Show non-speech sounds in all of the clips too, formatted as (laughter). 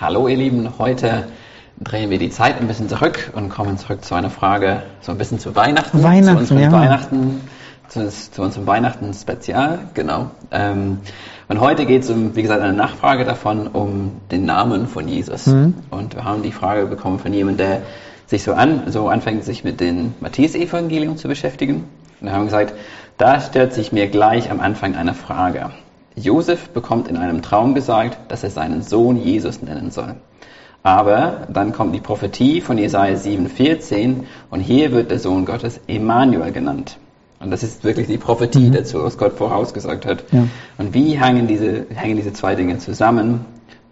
Hallo ihr Lieben, heute drehen wir die Zeit ein bisschen zurück und kommen zurück zu einer Frage, so ein bisschen zu Weihnachten. Weihnachten, zu unserem ja. Weihnachten, zu, zu unserem Weihnachten-Spezial, genau. Ähm, und heute geht es um, wie gesagt, eine Nachfrage davon, um den Namen von Jesus. Mhm. Und wir haben die Frage bekommen von jemandem, der sich so, an, so anfängt, sich mit dem Matthäus-Evangelium zu beschäftigen. Und wir haben gesagt, da stellt sich mir gleich am Anfang eine Frage. Josef bekommt in einem Traum gesagt, dass er seinen Sohn Jesus nennen soll. Aber dann kommt die Prophetie von Jesaja 7,14 und hier wird der Sohn Gottes Emmanuel genannt. Und das ist wirklich die Prophetie dazu, was Gott vorausgesagt hat. Ja. Und wie hängen diese, hängen diese zwei Dinge zusammen?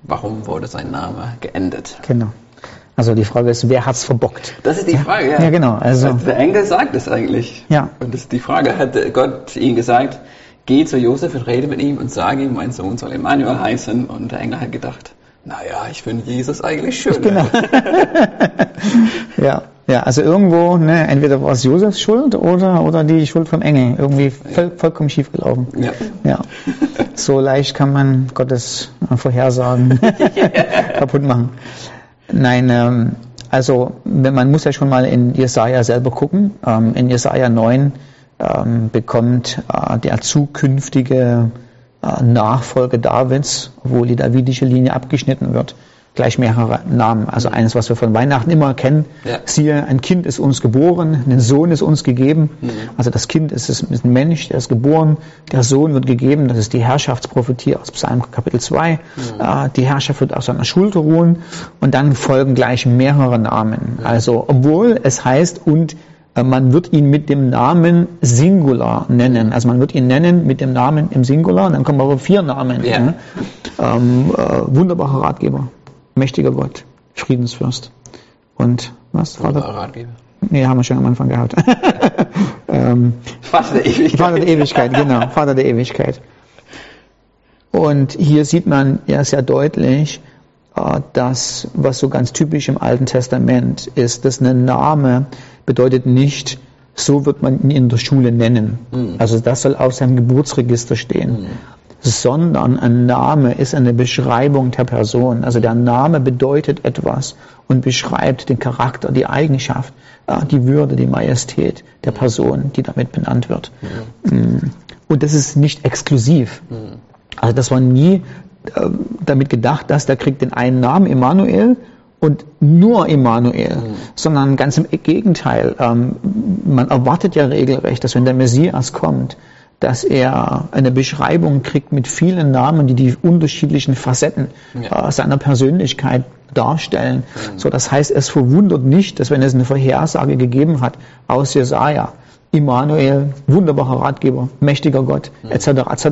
Warum wurde sein Name geändert? Genau. Also die Frage ist, wer hat's verbockt? Das ist die Frage, ja. Ja, genau. Also, Der Engel sagt es eigentlich. Ja. Und das ist die Frage, hat Gott ihm gesagt, geh zu Josef und rede mit ihm und sage ihm, mein Sohn soll Emmanuel heißen. Und der Engel hat gedacht, naja, ich finde Jesus eigentlich schön. (laughs) Genau. (laughs) ja, ja, also irgendwo, ne, entweder war es Josefs Schuld oder, oder die Schuld vom Engel. Irgendwie voll, vollkommen schief gelaufen. Ja. Ja. (laughs) So leicht kann man Gottes äh, Vorhersagen kaputt machen. Nein, ähm, also man muss ja schon mal in Jesaja selber gucken. Ähm, in Jesaja 9 ähm, bekommt äh, der zukünftige äh, Nachfolger Davids, obwohl die davidische Linie abgeschnitten wird, gleich mehrere Namen. Also eines, was wir von Weihnachten immer kennen. Ja. Siehe, ein Kind ist uns geboren, ein Sohn ist uns gegeben. Also das Kind ist, ist ein Mensch, der ist geboren, der Sohn wird gegeben. Das ist die Herrschaftsprophetie aus Psalm Kapitel 2. Äh, die Herrschaft wird auf seiner Schulter ruhen. Und dann folgen gleich mehrere Namen. Also obwohl es heißt, und man wird ihn mit dem Namen Singular nennen. Also man wird ihn nennen mit dem Namen im Singular. Und dann kommen aber vier Namen. Ja. Ne? Ähm, äh, wunderbarer Ratgeber, mächtiger Gott, Friedensfürst. Und was? Vater? Wunderbarer Ratgeber. Nee, haben wir schon am Anfang gehabt. (laughs) ähm, Vater der Ewigkeit. Vater der Ewigkeit, genau. Vater der Ewigkeit. Und hier sieht man ja sehr deutlich, äh, dass, was so ganz typisch im Alten Testament ist, dass ein Name bedeutet nicht, so wird man ihn in der Schule nennen. Also das soll auf seinem Geburtsregister stehen. Sondern ein Name ist eine Beschreibung der Person. Also der Name bedeutet etwas und beschreibt den Charakter, die Eigenschaft, äh, die Würde, die Majestät der Person, die damit benannt wird. Mm. Und das ist nicht exklusiv. Also das war nie damit gedacht, dass der kriegt den einen Namen, Emmanuel, und nur Emmanuel, sondern ganz im Gegenteil. Ähm, man erwartet ja regelrecht, dass wenn der Messias kommt, dass er eine Beschreibung kriegt mit vielen Namen, die die unterschiedlichen Facetten Ja. äh, seiner Persönlichkeit darstellen. So, das heißt, es verwundert nicht, dass wenn es eine Vorhersage gegeben hat aus Jesaja, Immanuel, wunderbarer Ratgeber, mächtiger Gott, etc., etc.,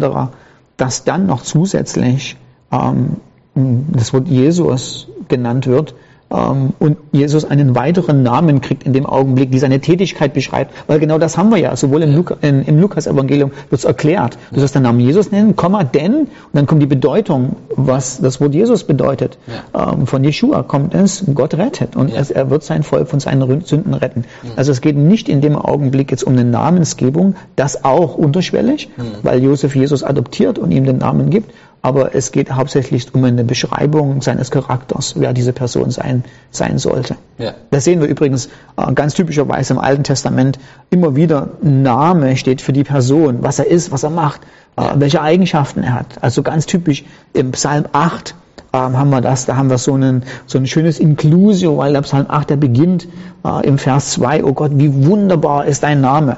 dass dann noch zusätzlich ähm, das Wort Jesus genannt wird und Jesus einen weiteren Namen kriegt in dem Augenblick, die seine Tätigkeit beschreibt. Weil genau das haben wir ja. Sowohl im, Luca, in, im Lukas-Evangelium wird es erklärt. Du sollst den Namen Jesus nennen, Komma, denn, und dann kommt die Bedeutung, was das Wort Jesus bedeutet. Ähm, von Jeshua kommt es, Gott rettet und Ja. es, er wird sein Volk von seinen Sünden retten. Also es geht nicht in dem Augenblick jetzt um eine Namensgebung, das auch unterschwellig, weil Josef Jesus adoptiert und ihm den Namen gibt, aber es geht hauptsächlich um eine Beschreibung seines Charakters, wer diese Person sein, sein sollte. Ja. Das sehen wir übrigens äh, ganz typischerweise im Alten Testament immer wieder. Name steht für die Person, was er ist, was er macht, äh, welche Eigenschaften er hat. Also ganz typisch im Psalm 8 ähm, haben wir das, da haben wir so, einen, so ein schönes Inclusio, weil der Psalm 8, der beginnt äh, im Vers 2, oh Gott, wie wunderbar ist dein Name.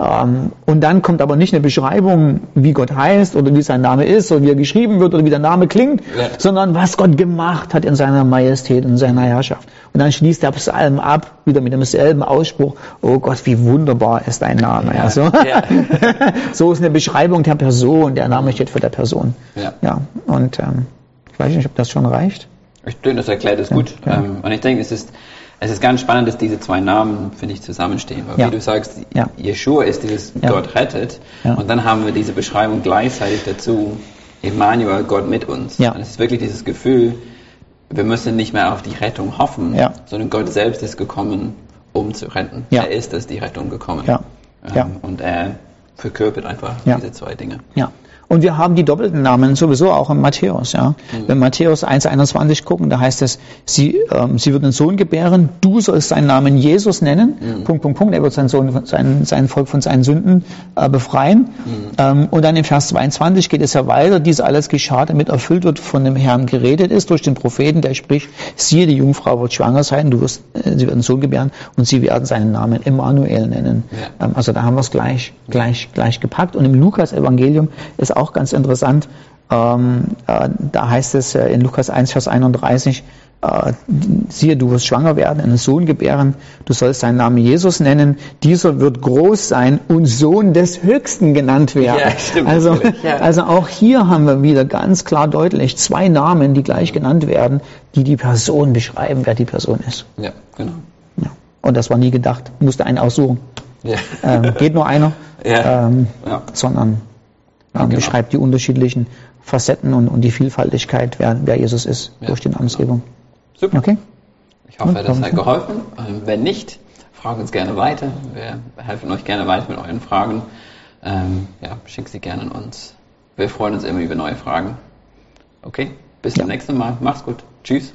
Ähm, und dann kommt aber nicht eine Beschreibung, wie Gott heißt oder wie sein Name ist oder wie er geschrieben wird oder wie der Name klingt, Ja. sondern was Gott gemacht hat in seiner Majestät und seiner Herrschaft. Und dann schließt der Psalm ab, wieder mit demselben Ausspruch, oh Gott, wie wunderbar ist dein Name. Ja, so. Ja. (laughs) so ist eine Beschreibung der Person, der Name steht für der Person. Ja. ja und ähm, ich weiß nicht, ob das schon reicht. Ich denke, das erklärt es gut. ja. Ähm, und ich denke, es ist, es ist ganz spannend, dass diese zwei Namen, finde ich, zusammenstehen. Weil Ja. wie du sagst, Ja. Jeshua ist dieses Ja. Gott rettet. Ja. Und dann haben wir diese Beschreibung gleichzeitig dazu, Emmanuel, Gott mit uns. Ja. Und es ist wirklich dieses Gefühl, wir müssen nicht mehr auf die Rettung hoffen, Ja. sondern Gott selbst ist gekommen, um zu retten. Ja. Er ist es, die Rettung gekommen. Ja. Ähm, Ja. Und er verkörpert einfach Ja. diese zwei Dinge. Und wir haben die doppelten Namen sowieso auch in Matthäus. Ja. Wenn Matthäus 1,21 gucken, da heißt es, sie, ähm, sie wird einen Sohn gebären, du sollst seinen Namen Jesus nennen, Punkt, Punkt, Punkt, er wird sein, Sohn, sein, sein Volk von seinen Sünden äh, befreien. Ähm, und dann in Vers 22 geht es ja weiter, dies alles geschah, damit erfüllt wird, von dem Herrn geredet ist, durch den Propheten, der spricht, siehe, die Jungfrau wird schwanger sein, du wirst, äh, sie wird einen Sohn gebären und sie werden seinen Namen Emmanuel nennen. Ja. Ähm, also da haben wir es gleich, gleich, gleich gepackt. Und im Lukas-Evangelium ist auch ganz interessant, ähm, äh, da heißt es äh, in Lukas 1, Vers 31, äh, siehe, du wirst schwanger werden, einen Sohn gebären, du sollst seinen Namen Jesus nennen, dieser wird groß sein und Sohn des Höchsten genannt werden. Ja, stimmt, also, ja. also auch hier haben wir wieder ganz klar deutlich zwei Namen, die gleich genannt werden, die die Person beschreiben, wer die Person ist. Ja, genau. Ja. Und das war nie gedacht, musste einen aussuchen. Ja. Ähm, geht nur einer, Ja. ähm, Ja. sondern ähm, Genau. beschreibt die unterschiedlichen Facetten und, und die Vielfaltigkeit, wer, wer Jesus ist, Ja, durch die Namensgebung. Super. Okay? Ich hoffe, Ja, das hat geholfen. Ähm, Wenn nicht, fragt uns gerne weiter. Wir helfen euch gerne weiter mit euren Fragen. Ähm, ja, schickt sie gerne an uns. Wir freuen uns immer über neue Fragen. Okay, bis zum nächsten Mal. Macht's gut. Tschüss.